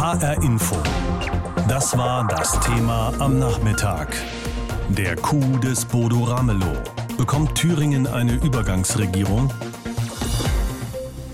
HR Info. Das war das Thema am Nachmittag. Der Coup des Bodo Ramelow. Bekommt Thüringen eine Übergangsregierung?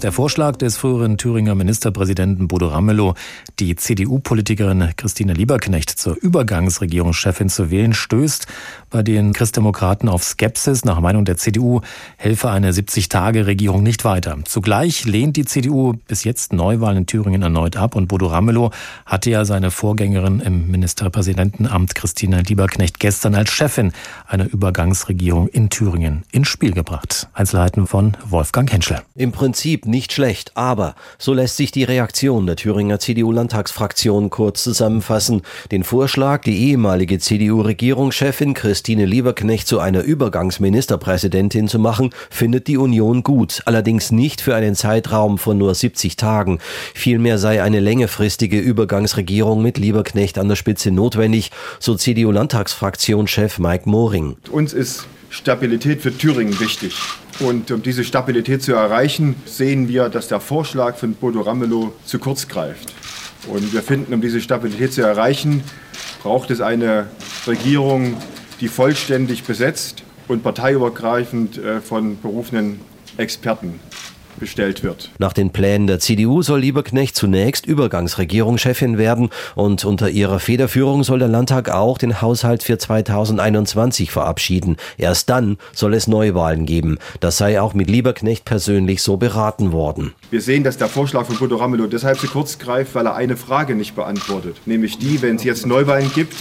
Der Vorschlag des früheren Thüringer Ministerpräsidenten Bodo Ramelow, die CDU-Politikerin Christine Lieberknecht zur Übergangsregierungschefin zu wählen, stößt bei den Christdemokraten auf Skepsis. Nach Meinung der CDU helfe eine 70-Tage-Regierung nicht weiter. Zugleich lehnt die CDU bis jetzt Neuwahlen in Thüringen erneut ab und Bodo Ramelow hatte ja seine Vorgängerin im Ministerpräsidentenamt Christine Lieberknecht gestern als Chefin einer Übergangsregierung in Thüringen ins Spiel gebracht. Einzelheiten von Wolfgang Henschler. Im Prinzip nicht schlecht, aber so lässt sich die Reaktion der Thüringer CDU-Landtagsfraktion kurz zusammenfassen. Den Vorschlag, die ehemalige CDU-Regierungschefin Christine Lieberknecht zu einer Übergangsministerpräsidentin zu machen, findet die Union gut, allerdings nicht für einen Zeitraum von nur 70 Tagen. Vielmehr sei eine längerfristige Übergangsregierung mit Lieberknecht an der Spitze notwendig, so CDU-Landtagsfraktionschef Mike Moring. Uns ist Stabilität für Thüringen wichtig. Und um diese Stabilität zu erreichen, sehen wir, dass der Vorschlag von Bodo Ramelow zu kurz greift. Und wir finden, um diese Stabilität zu erreichen, braucht es eine Regierung, die vollständig besetzt und parteiübergreifend äh, von berufenen Experten bestellt wird. Nach den Plänen der CDU soll Lieberknecht zunächst Übergangsregierungschefin werden und unter ihrer Federführung soll der Landtag auch den Haushalt für 2021 verabschieden. Erst dann soll es Neuwahlen geben. Das sei auch mit Lieberknecht persönlich so beraten worden. Wir sehen, dass der Vorschlag von Bodo Ramelow deshalb zu kurz greift, weil er eine Frage nicht beantwortet, nämlich die, wenn es jetzt Neuwahlen gibt,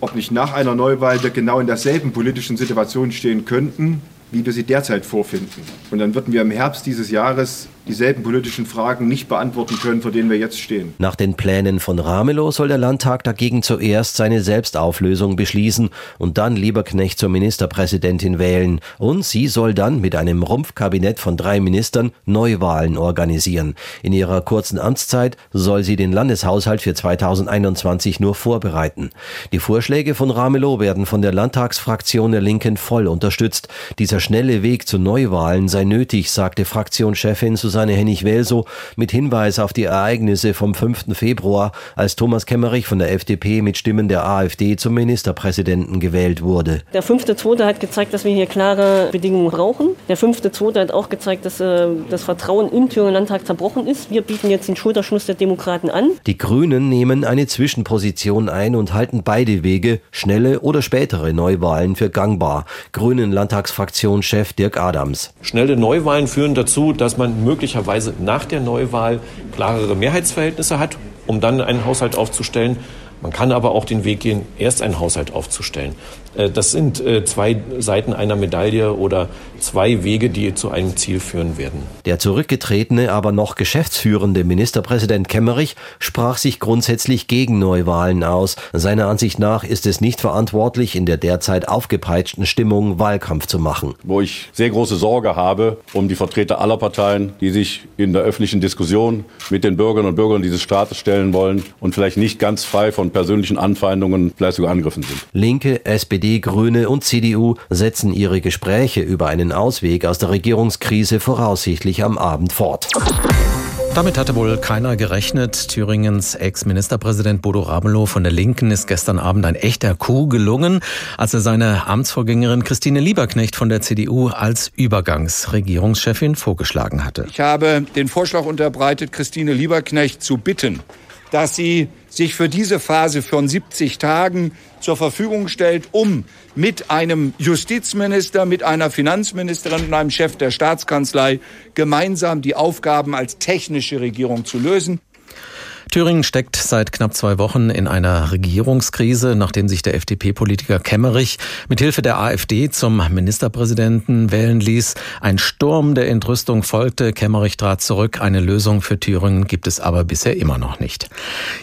ob nicht nach einer Neuwahl wir genau in derselben politischen Situation stehen könnten, wie wir sie derzeit vorfinden. Und dann würden wir im Herbst dieses Jahres dieselben politischen Fragen nicht beantworten können, vor denen wir jetzt stehen. Nach den Plänen von Ramelow soll der Landtag dagegen zuerst seine Selbstauflösung beschließen und dann Lieberknecht zur Ministerpräsidentin wählen. Und sie soll dann mit einem Rumpfkabinett von drei Ministern Neuwahlen organisieren. In ihrer kurzen Amtszeit soll sie den Landeshaushalt für 2021 nur vorbereiten. Die Vorschläge von Ramelow werden von der Landtagsfraktion der Linken voll unterstützt. Dieser schnelle Weg zu Neuwahlen sei nötig, sagte Fraktionschefin Susanne Susanne Hennig-Welsow mit Hinweis auf die Ereignisse vom 5. Februar, als Thomas Kemmerich von der FDP mit Stimmen der AfD zum Ministerpräsidenten gewählt wurde. Der 5.2. hat gezeigt, dass wir hier klare Bedingungen brauchen. Der 5.2. hat auch gezeigt, dass äh, das Vertrauen im Thüringer Landtag zerbrochen ist. Wir bieten jetzt den Schulterschluss der Demokraten an. Die Grünen nehmen eine Zwischenposition ein und halten beide Wege, schnelle oder spätere Neuwahlen, für gangbar. Grünen Landtagsfraktionschef Dirk Adams. Schnelle Neuwahlen führen dazu, dass man möglicherweise möglicherweise nach der Neuwahl klarere Mehrheitsverhältnisse hat, um dann einen Haushalt aufzustellen. Man kann aber auch den Weg gehen, erst einen Haushalt aufzustellen. Äh, das sind äh, zwei Seiten einer Medaille oder zwei Wege, die zu einem Ziel führen werden. Der zurückgetretene, aber noch geschäftsführende Ministerpräsident Kemmerich sprach sich grundsätzlich gegen Neuwahlen aus. Seiner Ansicht nach ist es nicht verantwortlich, in der derzeit aufgepeitschten Stimmung Wahlkampf zu machen. Wo ich sehr große Sorge habe um die Vertreter aller Parteien, die sich in der öffentlichen Diskussion mit den Bürgerinnen und Bürgern dieses Staates stellen wollen und vielleicht nicht ganz frei von persönlichen Anfeindungen, vielleicht sogar Angriffen sind. Linke, SPD, Grüne und CDU setzen ihre Gespräche über einen Ausweg aus der Regierungskrise voraussichtlich am Abend fort. Damit hatte wohl keiner gerechnet. Thüringens Ex-Ministerpräsident Bodo Ramelow von der Linken ist gestern Abend ein echter Coup gelungen, als er seine Amtsvorgängerin Christine Lieberknecht von der CDU als Übergangsregierungschefin vorgeschlagen hatte. Ich habe den Vorschlag unterbreitet, Christine Lieberknecht zu bitten, dass sie sich für diese Phase von 70 Tagen zur Verfügung stellt, um mit einem Justizminister, mit einer Finanzministerin und einem Chef der Staatskanzlei gemeinsam die Aufgaben als technische Regierung zu lösen. Thüringen steckt seit knapp zwei Wochen in einer Regierungskrise, nachdem sich der FDP-Politiker Kemmerich mit Hilfe der AfD zum Ministerpräsidenten wählen ließ. Ein Sturm der Entrüstung folgte. Kemmerich trat zurück. Eine Lösung für Thüringen gibt es aber bisher immer noch nicht.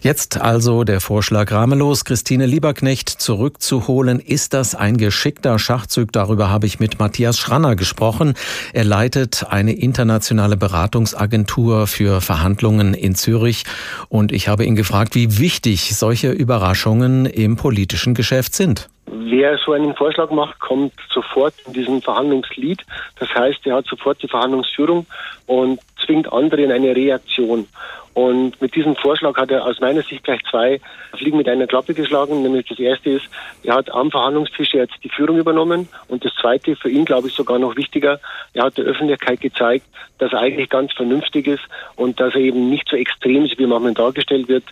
Jetzt also der Vorschlag Ramelos, Christine Lieberknecht zurückzuholen. Ist das ein geschickter Schachzug? Darüber habe ich mit Matthias Schranner gesprochen. Er leitet eine internationale Beratungsagentur für Verhandlungen in Zürich und ich habe ihn gefragt, wie wichtig solche Überraschungen im politischen Geschäft sind. Wer so einen Vorschlag macht, kommt sofort in diesen Verhandlungslied. Das heißt, er hat sofort die Verhandlungsführung und zwingt andere in eine Reaktion. Und mit diesem Vorschlag hat er aus meiner Sicht gleich zwei Fliegen mit einer Klappe geschlagen. Nämlich das erste ist, er hat am Verhandlungstisch jetzt die Führung übernommen. Und das zweite, für ihn glaube ich sogar noch wichtiger, er hat der Öffentlichkeit gezeigt, dass er eigentlich ganz vernünftig ist und dass er eben nicht so extrem ist, wie manchmal dargestellt wird.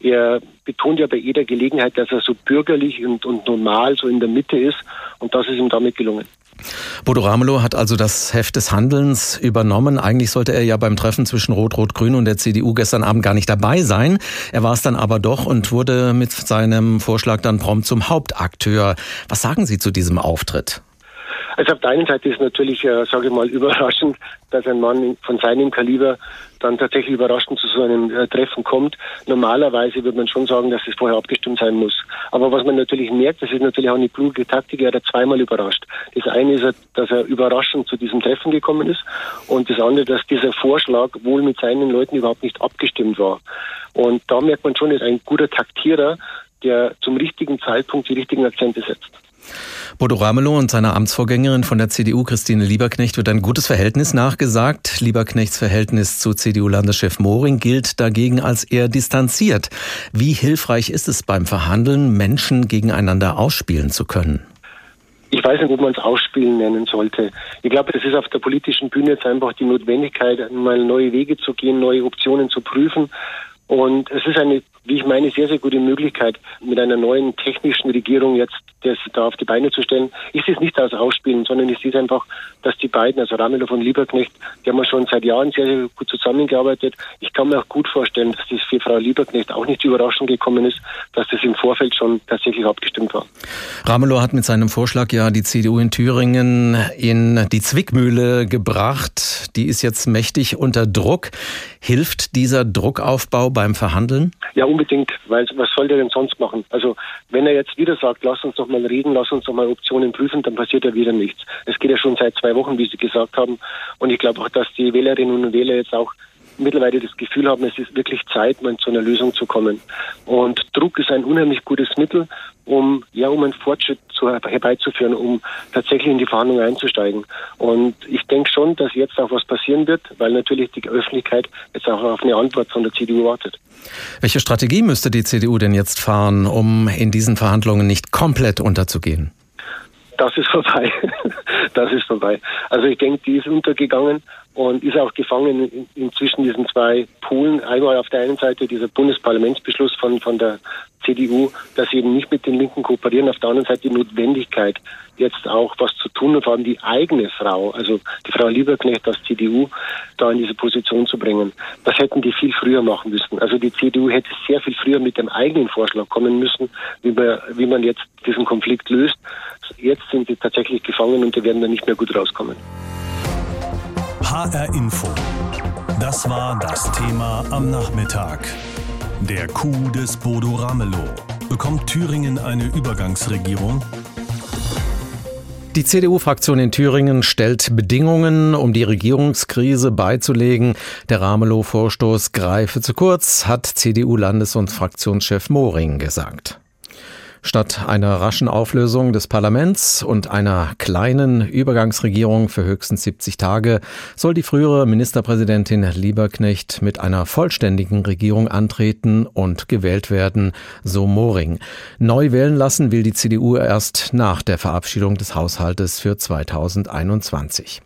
Er betont ja bei jeder Gelegenheit, dass er so bürgerlich und, und normal so in der Mitte ist. Und das ist ihm damit gelungen. Bodo Ramelow hat also das Heft des Handelns übernommen. Eigentlich sollte er ja beim Treffen zwischen Rot-Rot-Grün und der CDU gestern Abend gar nicht dabei sein. Er war es dann aber doch und wurde mit seinem Vorschlag dann prompt zum Hauptakteur. Was sagen Sie zu diesem Auftritt? Also auf der einen Seite ist natürlich, äh, sage ich mal, überraschend, dass ein Mann von seinem Kaliber dann tatsächlich überraschend zu so einem äh, Treffen kommt. Normalerweise würde man schon sagen, dass es vorher abgestimmt sein muss. Aber was man natürlich merkt, das ist natürlich auch eine kluge Taktik, er hat zweimal überrascht. Das eine ist, dass er überraschend zu diesem Treffen gekommen ist und das andere, dass dieser Vorschlag wohl mit seinen Leuten überhaupt nicht abgestimmt war. Und da merkt man schon, ist ein guter Taktierer, der zum richtigen Zeitpunkt die richtigen Akzente setzt. Bodo Ramelow und seiner Amtsvorgängerin von der CDU, Christine Lieberknecht, wird ein gutes Verhältnis nachgesagt. Lieberknechts Verhältnis zu CDU-Landeschef Moring gilt dagegen als eher distanziert. Wie hilfreich ist es beim Verhandeln, Menschen gegeneinander ausspielen zu können? Ich weiß nicht, ob man es Ausspielen nennen sollte. Ich glaube, das ist auf der politischen Bühne jetzt einfach die Notwendigkeit, mal neue Wege zu gehen, neue Optionen zu prüfen. Und es ist eine, wie ich meine, sehr, sehr gute Möglichkeit, mit einer neuen technischen Regierung jetzt das da auf die Beine zu stellen. Ist es nicht aus Ausspielen, sondern es ist einfach, dass die beiden, also Ramelow und Lieberknecht, die haben wir schon seit Jahren sehr, sehr gut zusammengearbeitet. Ich kann mir auch gut vorstellen, dass das für Frau Lieberknecht auch nicht die Überraschung gekommen ist, dass das im Vorfeld schon tatsächlich abgestimmt war. Ramelow hat mit seinem Vorschlag ja die CDU in Thüringen in die Zwickmühle gebracht. Die ist jetzt mächtig unter Druck. Hilft dieser Druckaufbau beim Verhandeln? Ja, unbedingt, weil was soll der denn sonst machen? Also wenn er jetzt wieder sagt, lass uns doch mal reden, lass uns doch mal Optionen prüfen, dann passiert ja wieder nichts. Es geht ja schon seit zwei Wochen, wie Sie gesagt haben. Und ich glaube auch, dass die Wählerinnen und Wähler jetzt auch mittlerweile das Gefühl haben, es ist wirklich Zeit, mal zu einer Lösung zu kommen. Und Druck ist ein unheimlich gutes Mittel, um ja um einen Fortschritt zu, herbeizuführen, um tatsächlich in die Verhandlungen einzusteigen. Und ich denke schon, dass jetzt auch was passieren wird, weil natürlich die Öffentlichkeit jetzt auch auf eine Antwort von der CDU wartet. Welche Strategie müsste die CDU denn jetzt fahren, um in diesen Verhandlungen nicht komplett unterzugehen? Das ist vorbei. Das ist vorbei. Also ich denke, die ist untergegangen und ist auch gefangen in, zwischen diesen zwei Polen. Einmal auf der einen Seite dieser Bundesparlamentsbeschluss von, von der CDU, dass sie eben nicht mit den Linken kooperieren, auf der anderen Seite die Notwendigkeit, jetzt auch was zu tun und vor allem die eigene Frau, also die Frau Lieberknecht aus CDU, da in diese Position zu bringen. Das hätten die viel früher machen müssen. Also die CDU hätte sehr viel früher mit dem eigenen Vorschlag kommen müssen, wie man, wie man jetzt diesen Konflikt löst. Jetzt sind sie tatsächlich gefangen und die werden da nicht mehr gut rauskommen. HR Info. Das war das Thema am Nachmittag. Der Coup des Bodo Ramelow. Bekommt Thüringen eine Übergangsregierung? Die CDU-Fraktion in Thüringen stellt Bedingungen, um die Regierungskrise beizulegen. Der Ramelow-Vorstoß greife zu kurz, hat CDU-Landes- und Fraktionschef Moring gesagt. Statt einer raschen Auflösung des Parlaments und einer kleinen Übergangsregierung für höchstens 70 Tage soll die frühere Ministerpräsidentin Lieberknecht mit einer vollständigen Regierung antreten und gewählt werden, so Moring. Neu wählen lassen will die CDU erst nach der Verabschiedung des Haushaltes für 2021.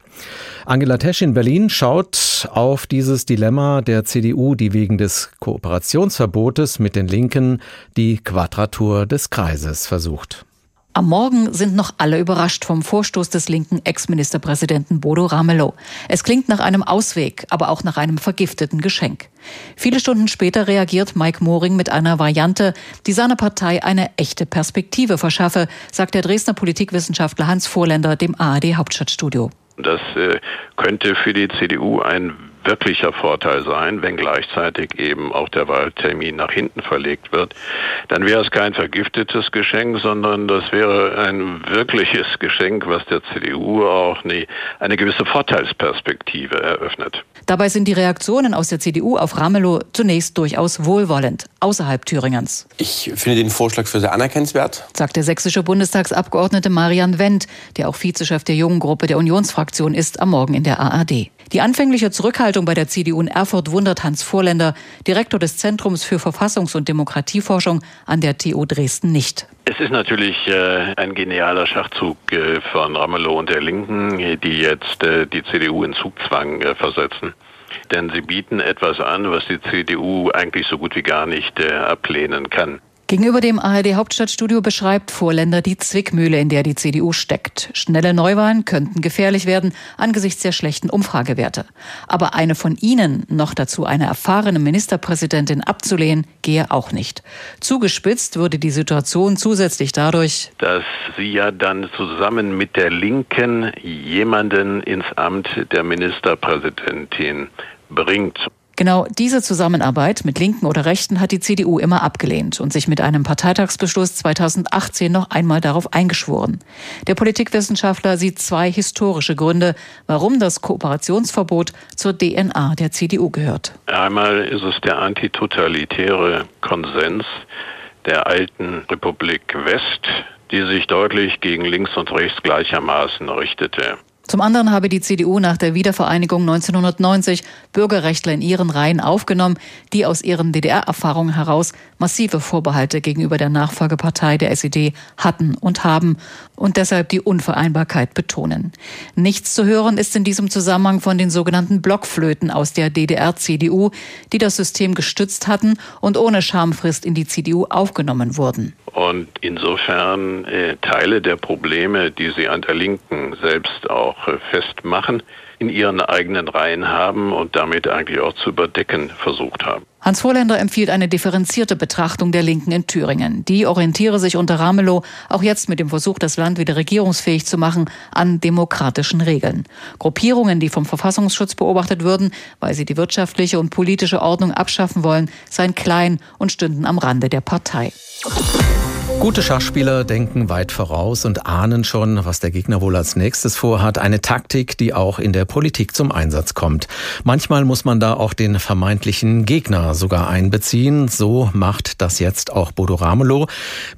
Angela Tesch in Berlin schaut auf dieses Dilemma der CDU, die wegen des Kooperationsverbotes mit den Linken die Quadratur des Kreises versucht. Am Morgen sind noch alle überrascht vom Vorstoß des linken Ex-Ministerpräsidenten Bodo Ramelow. Es klingt nach einem Ausweg, aber auch nach einem vergifteten Geschenk. Viele Stunden später reagiert Mike Moring mit einer Variante, die seiner Partei eine echte Perspektive verschaffe, sagt der Dresdner Politikwissenschaftler Hans Vorländer dem ARD Hauptstadtstudio. Das äh, könnte für die CDU ein wirklicher Vorteil sein, wenn gleichzeitig eben auch der Wahltermin nach hinten verlegt wird. Dann wäre es kein vergiftetes Geschenk, sondern das wäre ein wirkliches Geschenk, was der CDU auch eine, eine gewisse Vorteilsperspektive eröffnet. Dabei sind die Reaktionen aus der CDU auf Ramelow zunächst durchaus wohlwollend, außerhalb Thüringens. Ich finde den Vorschlag für sehr anerkennenswert, sagt der sächsische Bundestagsabgeordnete Marian Wendt, der auch Vizechef der jungen Gruppe der Unionsfraktion ist, am Morgen in der ARD. Die anfängliche Zurückhaltung bei der CDU in Erfurt wundert Hans Vorländer, Direktor des Zentrums für Verfassungs- und Demokratieforschung an der TU Dresden nicht. Es ist natürlich äh, ein genialer Schachzug äh, von Ramelow und der Linken, die jetzt äh, die CDU in Zugzwang versetzen. Denn sie bieten etwas an, was die CDU eigentlich so gut wie gar nicht ablehnen kann. Gegenüber dem ARD Hauptstadtstudio beschreibt Vorländer die Zwickmühle, in der die CDU steckt. Schnelle Neuwahlen könnten gefährlich werden angesichts der schlechten Umfragewerte. Aber eine von ihnen, noch dazu eine erfahrene Ministerpräsidentin abzulehnen, gehe auch nicht. Zugespitzt würde die Situation zusätzlich dadurch, dass sie ja dann zusammen mit der Linken jemanden ins Amt der Ministerpräsidentin bringt. Genau diese Zusammenarbeit mit Linken oder Rechten hat die CDU immer abgelehnt und sich mit einem Parteitagsbeschluss 2018 noch einmal darauf eingeschworen. Der Politikwissenschaftler sieht zwei historische Gründe, warum das Kooperationsverbot zur DNA der CDU gehört. Einmal ist es der antitotalitäre Konsens der alten Republik West, die sich deutlich gegen links und rechts gleichermaßen richtete. Zum anderen habe die CDU nach der Wiedervereinigung 1990 Bürgerrechtler in ihren Reihen aufgenommen, die aus ihren DDR-Erfahrungen heraus massive Vorbehalte gegenüber der Nachfolgepartei der SED hatten und haben und deshalb die Unvereinbarkeit betonen. Nichts zu hören ist in diesem Zusammenhang von den sogenannten Blockflöten aus der DDR-CDU, die das System gestützt hatten und ohne Schamfrist in die CDU aufgenommen wurden. Und insofern äh, Teile der Probleme, die sie an der Linken selbst auch äh, festmachen, in ihren eigenen Reihen haben und damit eigentlich auch zu überdecken versucht haben. Hans Vorländer empfiehlt eine differenzierte Betrachtung der Linken in Thüringen. Die orientiere sich unter Ramelow auch jetzt mit dem Versuch, das Land wieder regierungsfähig zu machen, an demokratischen Regeln. Gruppierungen, die vom Verfassungsschutz beobachtet würden, weil sie die wirtschaftliche und politische Ordnung abschaffen wollen, seien klein und stünden am Rande der Partei. Gute Schachspieler denken weit voraus und ahnen schon, was der Gegner wohl als nächstes vorhat. Eine Taktik, die auch in der Politik zum Einsatz kommt. Manchmal muss man da auch den vermeintlichen Gegner sogar einbeziehen. So macht das jetzt auch Bodo Ramelow.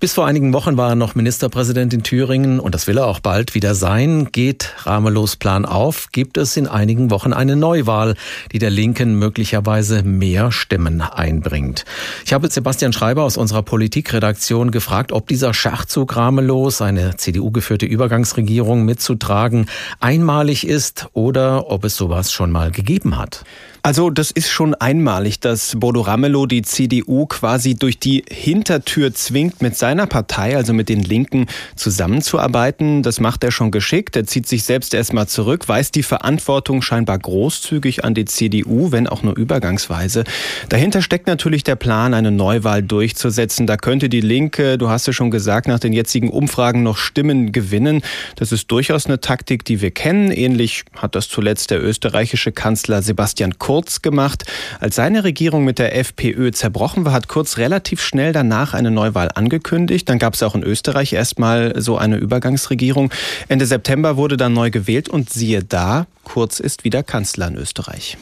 Bis vor einigen Wochen war er noch Ministerpräsident in Thüringen und das will er auch bald wieder sein. Geht Ramelows Plan auf, gibt es in einigen Wochen eine Neuwahl, die der Linken möglicherweise mehr Stimmen einbringt. Ich habe Sebastian Schreiber aus unserer Politikredaktion gefragt, ob dieser Schachzug Ramelows, eine CDU-geführte Übergangsregierung mitzutragen, einmalig ist oder ob es sowas schon mal gegeben hat. Also das ist schon einmalig, dass Bodo Ramelow die CDU quasi durch die Hintertür zwingt, mit seiner Partei, also mit den Linken, zusammenzuarbeiten. Das macht er schon geschickt. Er zieht sich selbst erstmal zurück, weist die Verantwortung scheinbar großzügig an die CDU, wenn auch nur übergangsweise. Dahinter steckt natürlich der Plan, eine Neuwahl durchzusetzen. Da könnte die Linke, du hast es schon gesagt, nach den jetzigen Umfragen noch Stimmen gewinnen. Das ist durchaus eine Taktik, die wir kennen. Ähnlich hat das zuletzt der österreichische Kanzler Sebastian Kurz Kurz gemacht. Als seine Regierung mit der FPÖ zerbrochen war, hat Kurz relativ schnell danach eine Neuwahl angekündigt. Dann gab es auch in Österreich erstmal so eine Übergangsregierung. Ende September wurde dann neu gewählt und siehe da, Kurz ist wieder Kanzler in Österreich.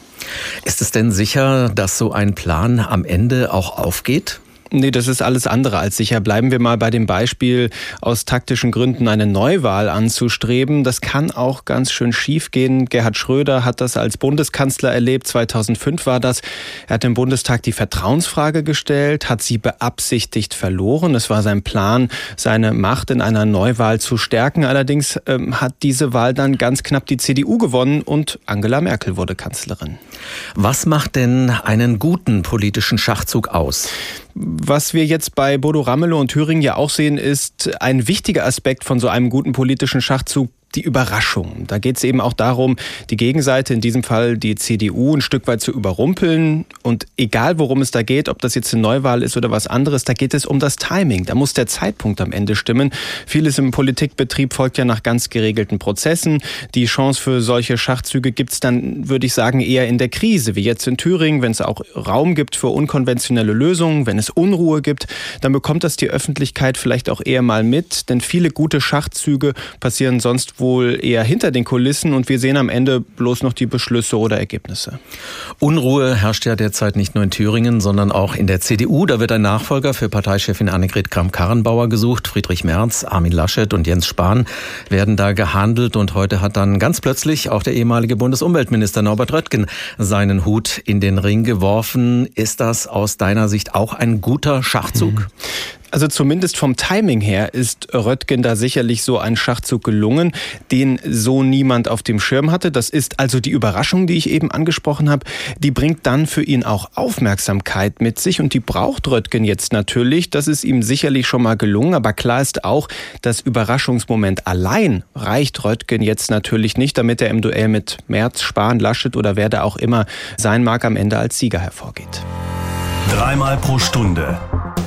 Ist es denn sicher, dass so ein Plan am Ende auch aufgeht? Nee, das ist alles andere als sicher. Bleiben wir mal bei dem Beispiel, aus taktischen Gründen eine Neuwahl anzustreben. Das kann auch ganz schön schief gehen. Gerhard Schröder hat das als Bundeskanzler erlebt. 2005 war das. Er hat im Bundestag die Vertrauensfrage gestellt, hat sie beabsichtigt verloren. Es war sein Plan, seine Macht in einer Neuwahl zu stärken. Allerdings ähm, hat diese Wahl dann ganz knapp die CDU gewonnen und Angela Merkel wurde Kanzlerin. Was macht denn einen guten politischen Schachzug aus? Was wir jetzt bei Bodo Ramelow und Thüringen ja auch sehen, ist ein wichtiger Aspekt von so einem guten politischen Schachzug die Überraschung. Da geht es eben auch darum, die Gegenseite, in diesem Fall die CDU, ein Stück weit zu überrumpeln. Und egal, worum es da geht, ob das jetzt eine Neuwahl ist oder was anderes, da geht es um das Timing. Da muss der Zeitpunkt am Ende stimmen. Vieles im Politikbetrieb folgt ja nach ganz geregelten Prozessen. Die Chance für solche Schachzüge gibt es dann, würde ich sagen, eher in der Krise, wie jetzt in Thüringen, wenn es auch Raum gibt für unkonventionelle Lösungen, wenn es Unruhe gibt, dann bekommt das die Öffentlichkeit vielleicht auch eher mal mit. Denn viele gute Schachzüge passieren sonst wohl eher hinter den Kulissen und wir sehen am Ende bloß noch die Beschlüsse oder Ergebnisse. Unruhe herrscht ja derzeit nicht nur in Thüringen, sondern auch in der CDU. Da wird ein Nachfolger für Parteichefin Annegret Kramp-Karrenbauer gesucht. Friedrich Merz, Armin Laschet und Jens Spahn werden da gehandelt und heute hat dann ganz plötzlich auch der ehemalige Bundesumweltminister Norbert Röttgen seinen Hut in den Ring geworfen. Ist das aus deiner Sicht auch ein guter Schachzug? Mhm. Also zumindest vom Timing her ist Röttgen da sicherlich so ein Schachzug gelungen, den so niemand auf dem Schirm hatte. Das ist also die Überraschung, die ich eben angesprochen habe. Die bringt dann für ihn auch Aufmerksamkeit mit sich und die braucht Röttgen jetzt natürlich. Das ist ihm sicherlich schon mal gelungen, aber klar ist auch, das Überraschungsmoment allein reicht Röttgen jetzt natürlich nicht, damit er im Duell mit Merz, Spahn, Laschet oder wer da auch immer sein mag, am Ende als Sieger hervorgeht. Dreimal pro Stunde